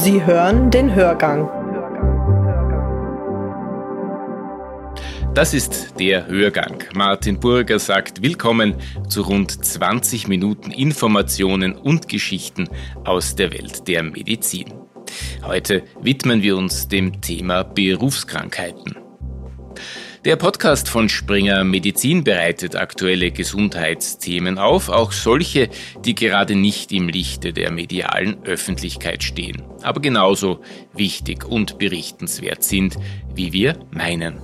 Sie hören den Hörgang. Das ist der Hörgang. Martin Burger sagt Willkommen zu rund 20 Minuten Informationen und Geschichten aus der Welt der Medizin. Heute widmen wir uns dem Thema Berufskrankheiten. Der Podcast von Springer Medizin bereitet aktuelle Gesundheitsthemen auf, auch solche, die gerade nicht im Lichte der medialen Öffentlichkeit stehen, aber genauso wichtig und berichtenswert sind, wie wir meinen.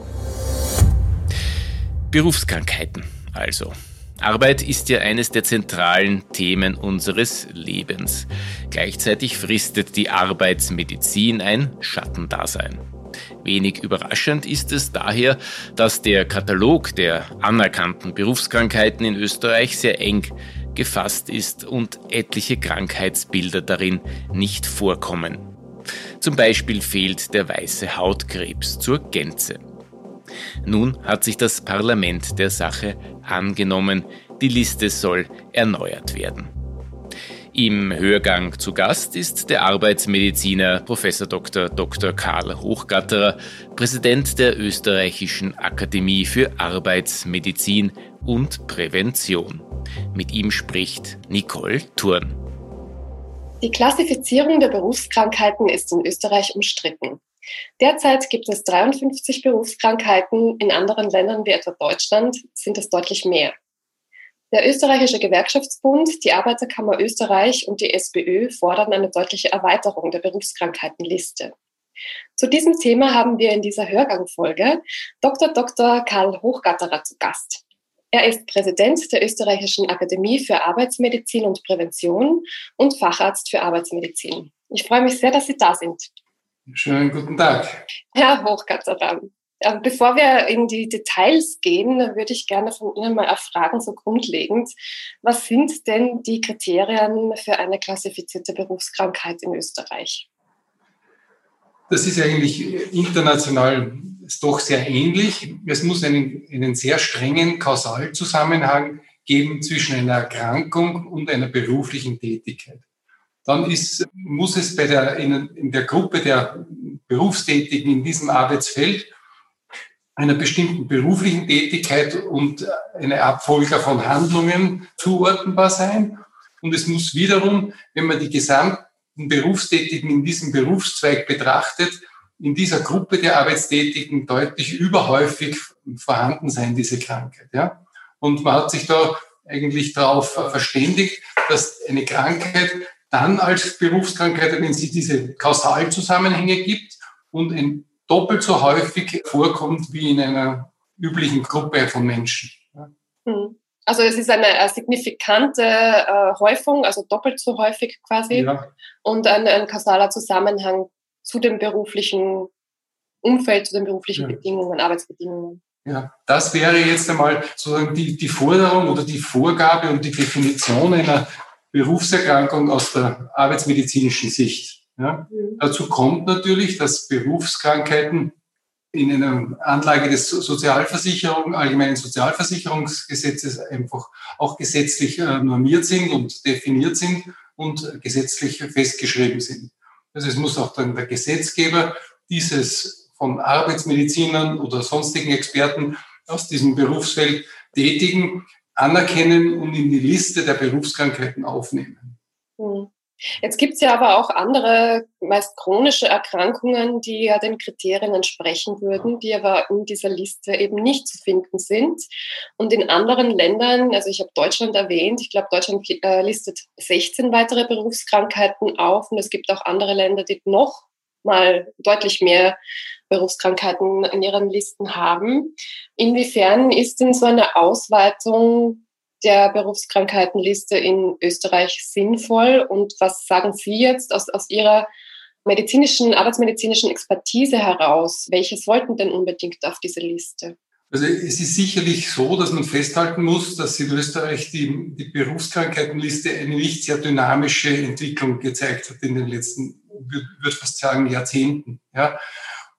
Berufskrankheiten also. Arbeit ist ja eines der zentralen Themen unseres Lebens. Gleichzeitig fristet die Arbeitsmedizin ein Schattendasein. Wenig überraschend ist es daher, dass der Katalog der anerkannten Berufskrankheiten in Österreich sehr eng gefasst ist und etliche Krankheitsbilder darin nicht vorkommen. Zum Beispiel fehlt der weiße Hautkrebs zur Gänze. Nun hat sich das Parlament der Sache angenommen, die Liste soll erneuert werden. Im Hörgang zu Gast ist der Arbeitsmediziner Prof. Dr. Dr. Karl Hochgatterer, Präsident der Österreichischen Akademie für Arbeitsmedizin und Prävention. Mit ihm spricht Nicole Thurn. Die Klassifizierung der Berufskrankheiten ist in Österreich umstritten. Derzeit gibt es 53 Berufskrankheiten, in anderen Ländern wie etwa Deutschland sind es deutlich mehr. Der österreichische Gewerkschaftsbund, die Arbeiterkammer Österreich und die SPÖ fordern eine deutliche Erweiterung der Berufskrankheitenliste. Zu diesem Thema haben wir in dieser Hörgangfolge Dr. Dr. Karl Hochgatterer zu Gast. Er ist Präsident der Österreichischen Akademie für Arbeitsmedizin und Prävention und Facharzt für Arbeitsmedizin. Ich freue mich sehr, dass Sie da sind. Schönen guten Tag. Herr Hochgatterer, bevor wir in die Details gehen, würde ich gerne von Ihnen mal erfragen, so grundlegend, was sind denn die Kriterien für eine klassifizierte Berufskrankheit in Österreich? Das ist eigentlich international doch sehr ähnlich. Es muss einen, einen sehr strengen Kausalzusammenhang geben zwischen einer Erkrankung und einer beruflichen Tätigkeit. Dann ist, muss es bei der, in, in der Gruppe der Berufstätigen in diesem Arbeitsfeld einer bestimmten beruflichen Tätigkeit und eine Abfolge von Handlungen zuordnenbar sein. Und es muss wiederum, wenn man die gesamten Berufstätigen in diesem Berufszweig betrachtet, in dieser Gruppe der Arbeitstätigen deutlich überhäufig vorhanden sein, diese Krankheit. Ja? Und man hat sich da eigentlich darauf verständigt, dass eine Krankheit dann als Berufskrankheit, wenn sie diese Kausalzusammenhänge gibt und ein doppelt so häufig vorkommt wie in einer üblichen Gruppe von Menschen. Hm. Also es ist eine, eine signifikante äh, Häufung, also doppelt so häufig quasi, ja. und ein, ein kausaler Zusammenhang zu dem beruflichen Umfeld, zu den beruflichen ja. Bedingungen, Arbeitsbedingungen. Ja, das wäre jetzt einmal sozusagen die, die Forderung oder die Vorgabe und die Definition einer Berufserkrankung aus der arbeitsmedizinischen Sicht. Ja. Dazu kommt natürlich, dass Berufskrankheiten in einer Anlage des Sozialversicherung, allgemeinen Sozialversicherungsgesetzes einfach auch gesetzlich äh, normiert sind und definiert sind und gesetzlich festgeschrieben sind. Also es muss auch dann der Gesetzgeber dieses von Arbeitsmedizinern oder sonstigen Experten aus diesem Berufsfeld tätigen, anerkennen und in die Liste der Berufskrankheiten aufnehmen. Mhm. Jetzt gibt es ja aber auch andere, meist chronische Erkrankungen, die ja den Kriterien entsprechen würden, die aber in dieser Liste eben nicht zu finden sind. Und in anderen Ländern, also ich habe Deutschland erwähnt, ich glaube, Deutschland äh, listet 16 weitere Berufskrankheiten auf und es gibt auch andere Länder, die noch mal deutlich mehr Berufskrankheiten in ihren Listen haben. Inwiefern ist denn so eine Ausweitung der Berufskrankheitenliste in Österreich sinnvoll? Und was sagen Sie jetzt aus, aus Ihrer medizinischen, arbeitsmedizinischen Expertise heraus? Welche sollten denn unbedingt auf diese Liste? Also es ist sicherlich so, dass man festhalten muss, dass in Österreich die, die Berufskrankheitenliste eine nicht sehr dynamische Entwicklung gezeigt hat in den letzten, würde fast sagen, Jahrzehnten. Ja.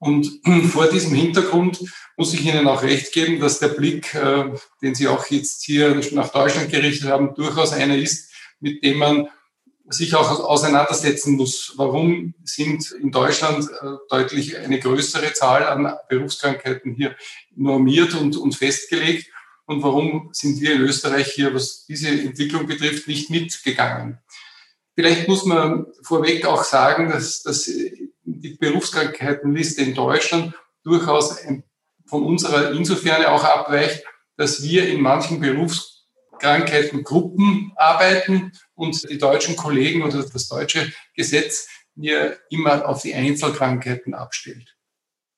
Und vor diesem Hintergrund muss ich Ihnen auch recht geben, dass der Blick, äh, den Sie auch jetzt hier nach Deutschland gerichtet haben, durchaus einer ist, mit dem man sich auch auseinandersetzen muss, warum sind in Deutschland äh, deutlich eine größere Zahl an Berufskrankheiten hier normiert und, und festgelegt und warum sind wir in Österreich hier, was diese Entwicklung betrifft, nicht mitgegangen. Vielleicht muss man vorweg auch sagen, dass, dass die Berufskrankheitenliste in Deutschland durchaus von unserer insofern auch abweicht, dass wir in manchen Berufskrankheitengruppen arbeiten und die deutschen Kollegen oder das deutsche Gesetz mir immer auf die Einzelkrankheiten abstellt.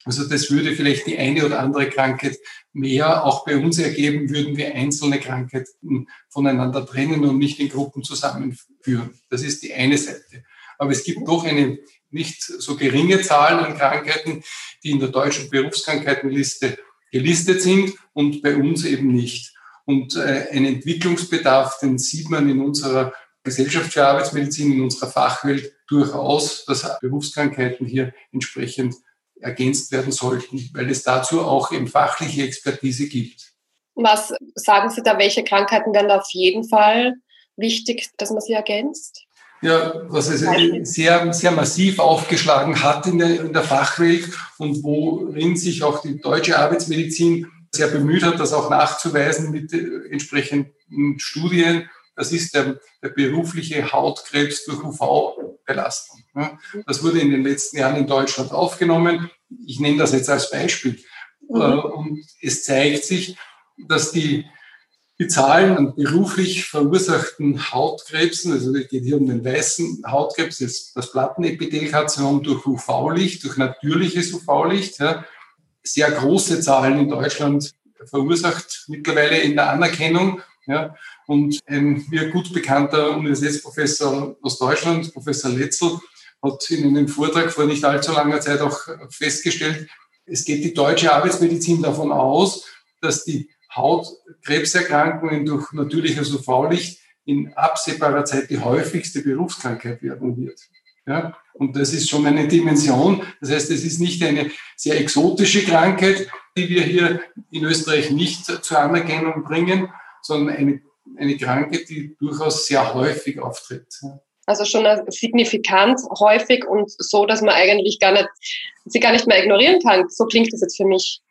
Also das würde vielleicht die eine oder andere Krankheit mehr auch bei uns ergeben, würden wir einzelne Krankheiten voneinander trennen und nicht in Gruppen zusammenführen. Das ist die eine Seite. Aber es gibt doch eine nicht so geringe Zahl an Krankheiten, die in der deutschen Berufskrankheitenliste gelistet sind und bei uns eben nicht. Und äh, ein Entwicklungsbedarf, den sieht man in unserer Gesellschaft für Arbeitsmedizin, in unserer Fachwelt durchaus, dass Berufskrankheiten hier entsprechend ergänzt werden sollten, weil es dazu auch eben fachliche Expertise gibt. Was sagen Sie da, welche Krankheiten werden auf jeden Fall wichtig, dass man sie ergänzt? Ja, was es sehr, sehr massiv aufgeschlagen hat in der, in der Fachwelt und worin sich auch die deutsche Arbeitsmedizin sehr bemüht hat, das auch nachzuweisen mit entsprechenden Studien. Das ist der, der berufliche Hautkrebs durch UV-Belastung. Das wurde in den letzten Jahren in Deutschland aufgenommen. Ich nehme das jetzt als Beispiel. Mhm. Äh, und es zeigt sich, dass die die Zahlen an beruflich verursachten Hautkrebsen, also es geht hier um den weißen Hautkrebs, das, das Plattenepithelkarzinom durch UV-Licht, durch natürliches UV-Licht, ja, sehr große Zahlen in Deutschland verursacht, mittlerweile in der Anerkennung. Ja, und ein mir gut bekannter Universitätsprofessor aus Deutschland, Professor Letzel, hat in einem Vortrag vor nicht allzu langer Zeit auch festgestellt, es geht die deutsche Arbeitsmedizin davon aus, dass die Hautkrebserkrankungen durch natürliches UV-Licht in absehbarer Zeit die häufigste Berufskrankheit werden wird. Ja, und das ist schon eine Dimension. Das heißt, es ist nicht eine sehr exotische Krankheit, die wir hier in Österreich nicht zur Anerkennung bringen, sondern eine, eine Krankheit, die durchaus sehr häufig auftritt. Also schon signifikant häufig und so, dass man eigentlich gar nicht, sie gar nicht mehr ignorieren kann. So klingt das jetzt für mich.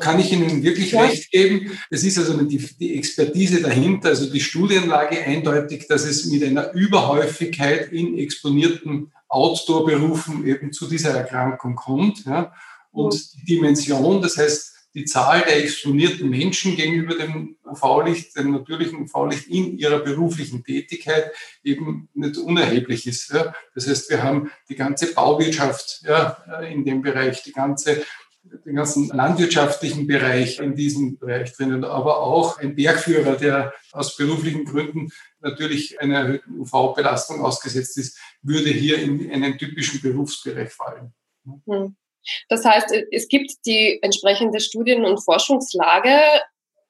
Kann ich Ihnen wirklich ja. recht geben. Es ist also die, die, Expertise dahinter, also die Studienlage eindeutig, dass es mit einer Überhäufigkeit in exponierten Outdoor-Berufen eben zu dieser Erkrankung kommt. Ja. Und die Dimension, das heißt, die Zahl der exponierten Menschen gegenüber dem UV-Licht, dem natürlichen UV-Licht in ihrer beruflichen Tätigkeit eben nicht unerheblich ist. Ja. Das heißt, wir haben die ganze Bauwirtschaft ja, in dem Bereich, die ganze den ganzen landwirtschaftlichen Bereich in diesem Bereich drinnen, aber auch ein Bergführer, der aus beruflichen Gründen natürlich einer erhöhten UV-Belastung ausgesetzt ist, würde hier in einen typischen Berufsbereich fallen. Hm. Das heißt, es gibt die entsprechende Studien- und Forschungslage,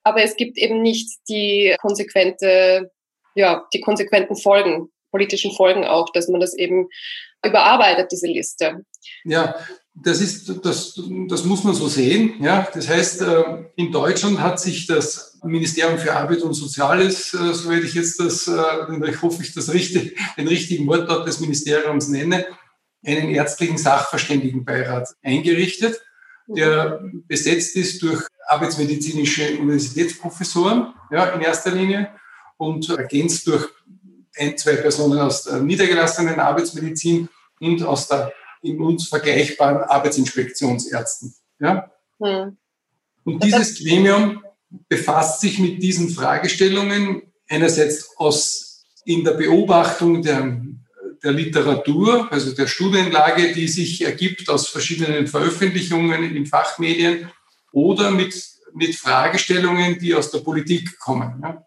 aber es gibt eben nicht die konsequente, ja, die konsequenten Folgen, politischen Folgen auch, dass man das eben überarbeitet, diese Liste. Ja, das, ist, das, das muss man so sehen. Ja. Das heißt, äh, in Deutschland hat sich das Ministerium für Arbeit und Soziales, äh, soweit ich jetzt das, äh, ich hoffe, ich das richtig, den richtigen Wortlaut des Ministeriums nenne, einen ärztlichen Sachverständigenbeirat eingerichtet, der besetzt ist durch arbeitsmedizinische Universitätsprofessoren ja, in erster Linie und ergänzt durch ein, zwei Personen aus der niedergelassenen Arbeitsmedizin und aus der in uns vergleichbaren Arbeitsinspektionsärzten. Ja? Hm. Und dieses Gremium befasst sich mit diesen Fragestellungen einerseits aus, in der Beobachtung der, der Literatur, also der Studienlage, die sich ergibt aus verschiedenen Veröffentlichungen in Fachmedien oder mit, mit Fragestellungen, die aus der Politik kommen. Ja?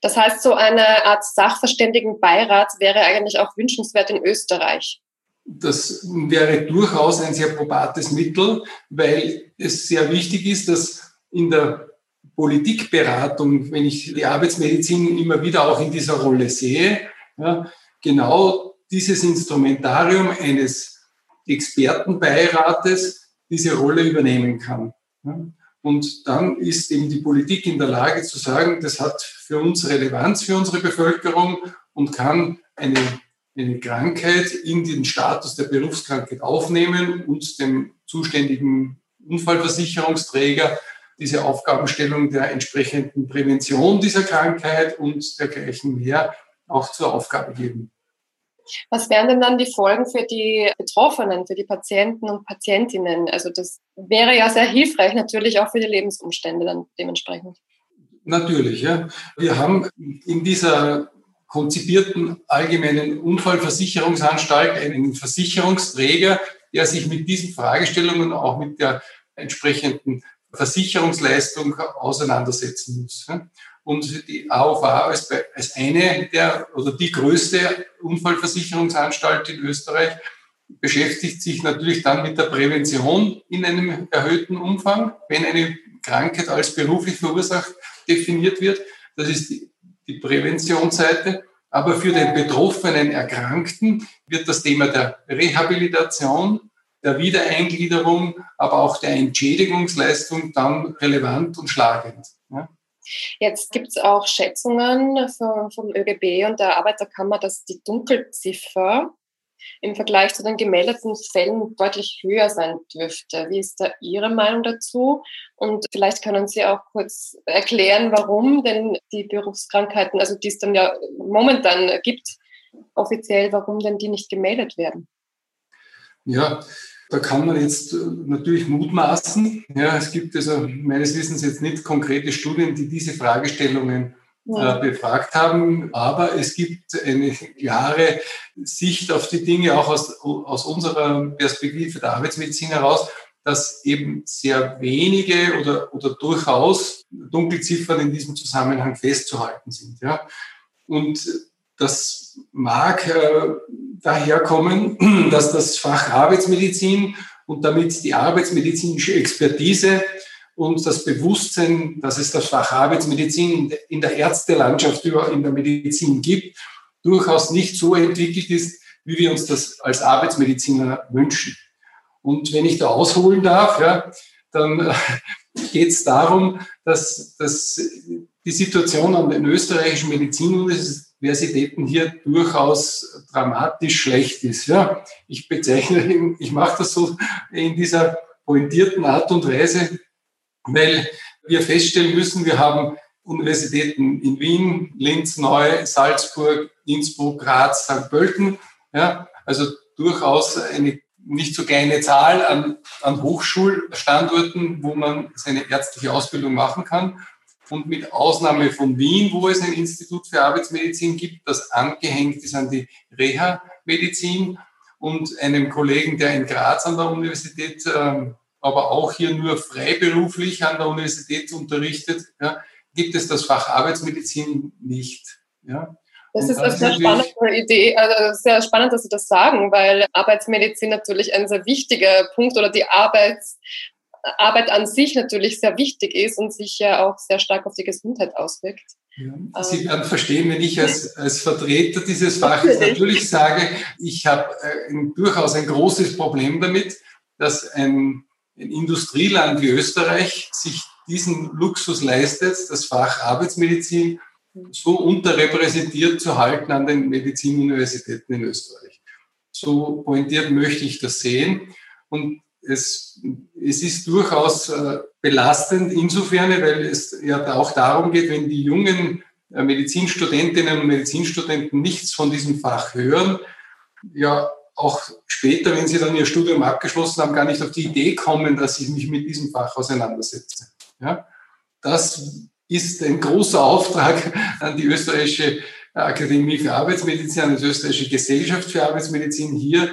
Das heißt, so eine Art Sachverständigenbeirat wäre eigentlich auch wünschenswert in Österreich. Das wäre durchaus ein sehr probates Mittel, weil es sehr wichtig ist, dass in der Politikberatung, wenn ich die Arbeitsmedizin immer wieder auch in dieser Rolle sehe, ja, genau dieses Instrumentarium eines Expertenbeirates diese Rolle übernehmen kann. Und dann ist eben die Politik in der Lage zu sagen, das hat für uns Relevanz für unsere Bevölkerung und kann eine eine Krankheit in den Status der Berufskrankheit aufnehmen und dem zuständigen Unfallversicherungsträger diese Aufgabenstellung der entsprechenden Prävention dieser Krankheit und dergleichen mehr auch zur Aufgabe geben. Was wären denn dann die Folgen für die Betroffenen, für die Patienten und Patientinnen? Also das wäre ja sehr hilfreich, natürlich auch für die Lebensumstände dann dementsprechend. Natürlich, ja. Wir haben in dieser konzipierten allgemeinen Unfallversicherungsanstalt einen Versicherungsträger, der sich mit diesen Fragestellungen auch mit der entsprechenden Versicherungsleistung auseinandersetzen muss. Und die AOVA als, als eine der oder die größte Unfallversicherungsanstalt in Österreich beschäftigt sich natürlich dann mit der Prävention in einem erhöhten Umfang, wenn eine Krankheit als beruflich verursacht definiert wird. Das ist die, die Präventionsseite. Aber für den betroffenen Erkrankten wird das Thema der Rehabilitation, der Wiedereingliederung, aber auch der Entschädigungsleistung dann relevant und schlagend. Ja. Jetzt gibt es auch Schätzungen vom, vom ÖGB und der Arbeiterkammer, dass die Dunkelziffer im Vergleich zu den gemeldeten Fällen deutlich höher sein dürfte. Wie ist da Ihre Meinung dazu? Und vielleicht können Sie auch kurz erklären, warum denn die Berufskrankheiten, also die es dann ja momentan gibt, offiziell, warum denn die nicht gemeldet werden? Ja, da kann man jetzt natürlich mutmaßen. Ja, es gibt also meines Wissens jetzt nicht konkrete Studien, die diese Fragestellungen ja. Äh, befragt haben. Aber es gibt eine klare Sicht auf die Dinge, auch aus, aus unserer Perspektive der Arbeitsmedizin heraus, dass eben sehr wenige oder, oder durchaus Dunkelziffern in diesem Zusammenhang festzuhalten sind. Ja. Und das mag äh, daherkommen, dass das Fach Arbeitsmedizin und damit die arbeitsmedizinische Expertise und das Bewusstsein, dass es das Fach Arbeitsmedizin in der Ärztelandschaft in der Medizin gibt, durchaus nicht so entwickelt ist, wie wir uns das als Arbeitsmediziner wünschen. Und wenn ich da ausholen darf, ja, dann äh, geht es darum, dass, dass die Situation an den österreichischen Medizinuniversitäten hier durchaus dramatisch schlecht ist. Ja. Ich bezeichne, ich mache das so in dieser pointierten Art und Weise, weil wir feststellen müssen, wir haben Universitäten in Wien, Linz, Neu, Salzburg, Innsbruck, Graz, St. Pölten. Ja, also durchaus eine nicht so kleine Zahl an, an Hochschulstandorten, wo man seine ärztliche Ausbildung machen kann. Und mit Ausnahme von Wien, wo es ein Institut für Arbeitsmedizin gibt, das angehängt ist an die Reha-Medizin und einem Kollegen, der in Graz an der Universität ähm, aber auch hier nur freiberuflich an der Universität unterrichtet, ja, gibt es das Fach Arbeitsmedizin nicht. Ja. Das ist eine sehr spannende Idee, also sehr spannend, dass Sie das sagen, weil Arbeitsmedizin natürlich ein sehr wichtiger Punkt oder die Arbeits, Arbeit an sich natürlich sehr wichtig ist und sich ja auch sehr stark auf die Gesundheit auswirkt. Ja, Sie ähm. werden verstehen, wenn ich als, als Vertreter dieses Faches natürlich sage, ich habe äh, durchaus ein großes Problem damit, dass ein ein Industrieland wie Österreich sich diesen Luxus leistet, das Fach Arbeitsmedizin so unterrepräsentiert zu halten an den Medizinuniversitäten in Österreich. So pointiert möchte ich das sehen. Und es, es ist durchaus äh, belastend insofern, weil es ja auch darum geht, wenn die jungen äh, Medizinstudentinnen und Medizinstudenten nichts von diesem Fach hören, ja, auch später, wenn sie dann ihr Studium abgeschlossen haben, gar nicht auf die Idee kommen, dass ich mich mit diesem Fach auseinandersetze. Ja? Das ist ein großer Auftrag an die österreichische Akademie für Arbeitsmedizin, an die österreichische Gesellschaft für Arbeitsmedizin, hier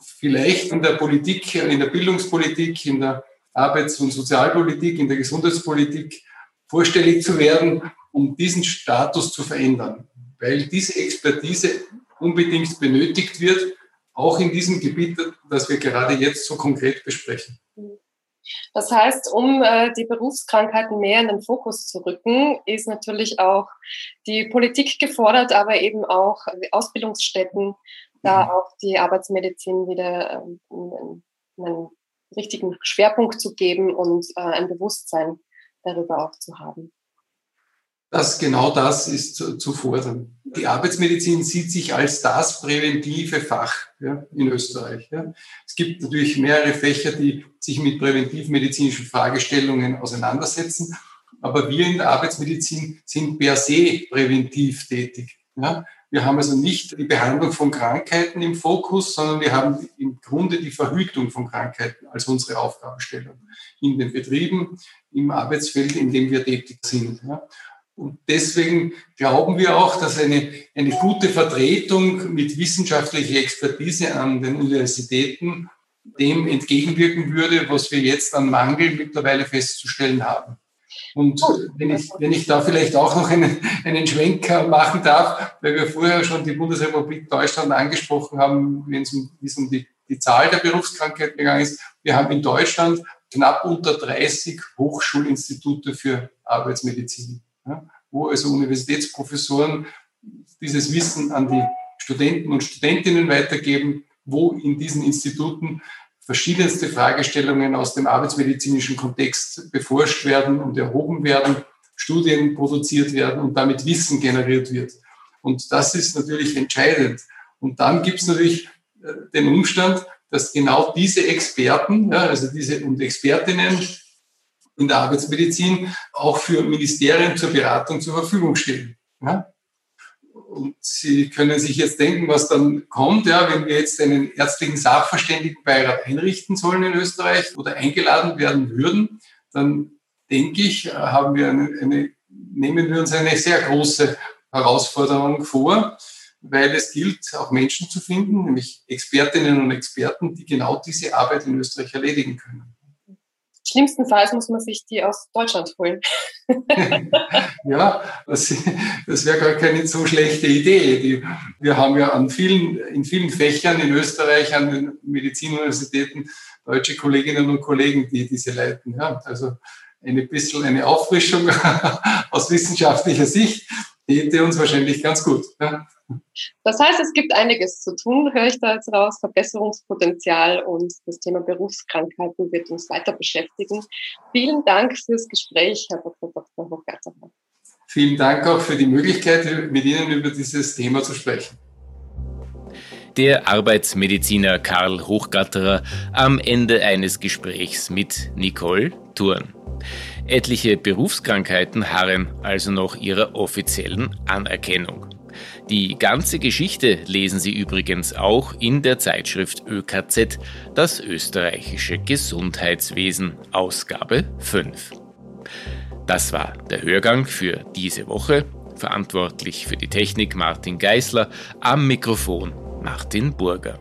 vielleicht in der Politik, in der Bildungspolitik, in der Arbeits- und Sozialpolitik, in der Gesundheitspolitik vorstellig zu werden, um diesen Status zu verändern, weil diese Expertise unbedingt benötigt wird, auch in diesem Gebiet, das wir gerade jetzt so konkret besprechen. Das heißt, um äh, die Berufskrankheiten mehr in den Fokus zu rücken, ist natürlich auch die Politik gefordert, aber eben auch Ausbildungsstätten, da mhm. auch die Arbeitsmedizin wieder ähm, einen, richtigen Schwerpunkt zu geben und äh, ein Bewusstsein darüber auch zu haben. Dass genau das ist zu, zu fordern. Die Arbeitsmedizin sieht sich als das präventive Fach ja, in Österreich. Ja. Es gibt natürlich mehrere Fächer, die sich mit präventivmedizinischen Fragestellungen auseinandersetzen, aber wir in der Arbeitsmedizin sind per se präventiv tätig. Ja. Wir haben also nicht die Behandlung von Krankheiten im Fokus, sondern wir haben im Grunde die Verhütung von Krankheiten als unsere Aufgabenstellung in den Betrieben, im Arbeitsfeld, in dem wir tätig sind. Und deswegen glauben wir auch, dass eine, eine gute Vertretung mit wissenschaftlicher Expertise an den Universitäten dem entgegenwirken würde, was wir jetzt an Mangel mittlerweile festzustellen haben. Und wenn ich, wenn ich da vielleicht auch noch einen, einen Schwenker machen darf, weil wir vorher schon die Bundesrepublik Deutschland angesprochen haben, wenn es um, wie es um die, die Zahl der Berufskrankheiten gegangen ist. Wir haben in Deutschland knapp unter 30 Hochschulinstitute für Arbeitsmedizin ja, wo also Universitätsprofessoren dieses Wissen an die Studenten und Studentinnen weitergeben, wo in diesen Instituten verschiedenste Fragestellungen aus dem arbeitsmedizinischen Kontext beforscht werden und erhoben werden, Studien produziert werden und damit Wissen generiert wird. Und das ist natürlich entscheidend. Und dann gibt es natürlich äh, den Umstand, dass genau diese Experten, ja, also diese und Expertinnen in der Arbeitsmedizin auch für Ministerien zur Beratung zur Verfügung stehen. Ja? Und Sie können sich jetzt denken, was dann kommt, ja, wenn wir jetzt einen ärztlichen Sachverständigenbeirat einrichten sollen in Österreich oder eingeladen werden würden, dann denke ich, haben wir eine, eine nehmen wir uns eine sehr große Herausforderung vor, weil es gilt, auch Menschen zu finden, nämlich Expertinnen und Experten, die genau diese Arbeit in Österreich erledigen können. Schlimmstenfalls muss man sich die aus Deutschland holen. ja, das, das wäre gar keine so schlechte Idee. Die, wir haben ja an vielen, in vielen Fächern in Österreich an den Medizinuniversitäten deutsche Kolleginnen und Kollegen, die diese leiten. Ja, also ein bisschen eine Auffrischung aus wissenschaftlicher Sicht täte uns wahrscheinlich ganz gut. Ja. Das heißt, es gibt einiges zu tun, höre ich da jetzt raus, Verbesserungspotenzial und das Thema Berufskrankheiten wird uns weiter beschäftigen. Vielen Dank fürs Gespräch, Herr Dr. Dr. Hochgartner. Vielen Dank auch für die Möglichkeit, mit Ihnen über dieses Thema zu sprechen. Der Arbeitsmediziner Karl Hochgatterer am Ende eines Gesprächs mit Nicole Thurn. Etliche Berufskrankheiten harren also noch ihrer offiziellen Anerkennung. Die ganze Geschichte lesen Sie übrigens auch in der Zeitschrift ÖKZ, das österreichische Gesundheitswesen, Ausgabe 5. Das war der Hörgang für diese Woche. Verantwortlich für die Technik Martin Geißler, am Mikrofon Martin Burger.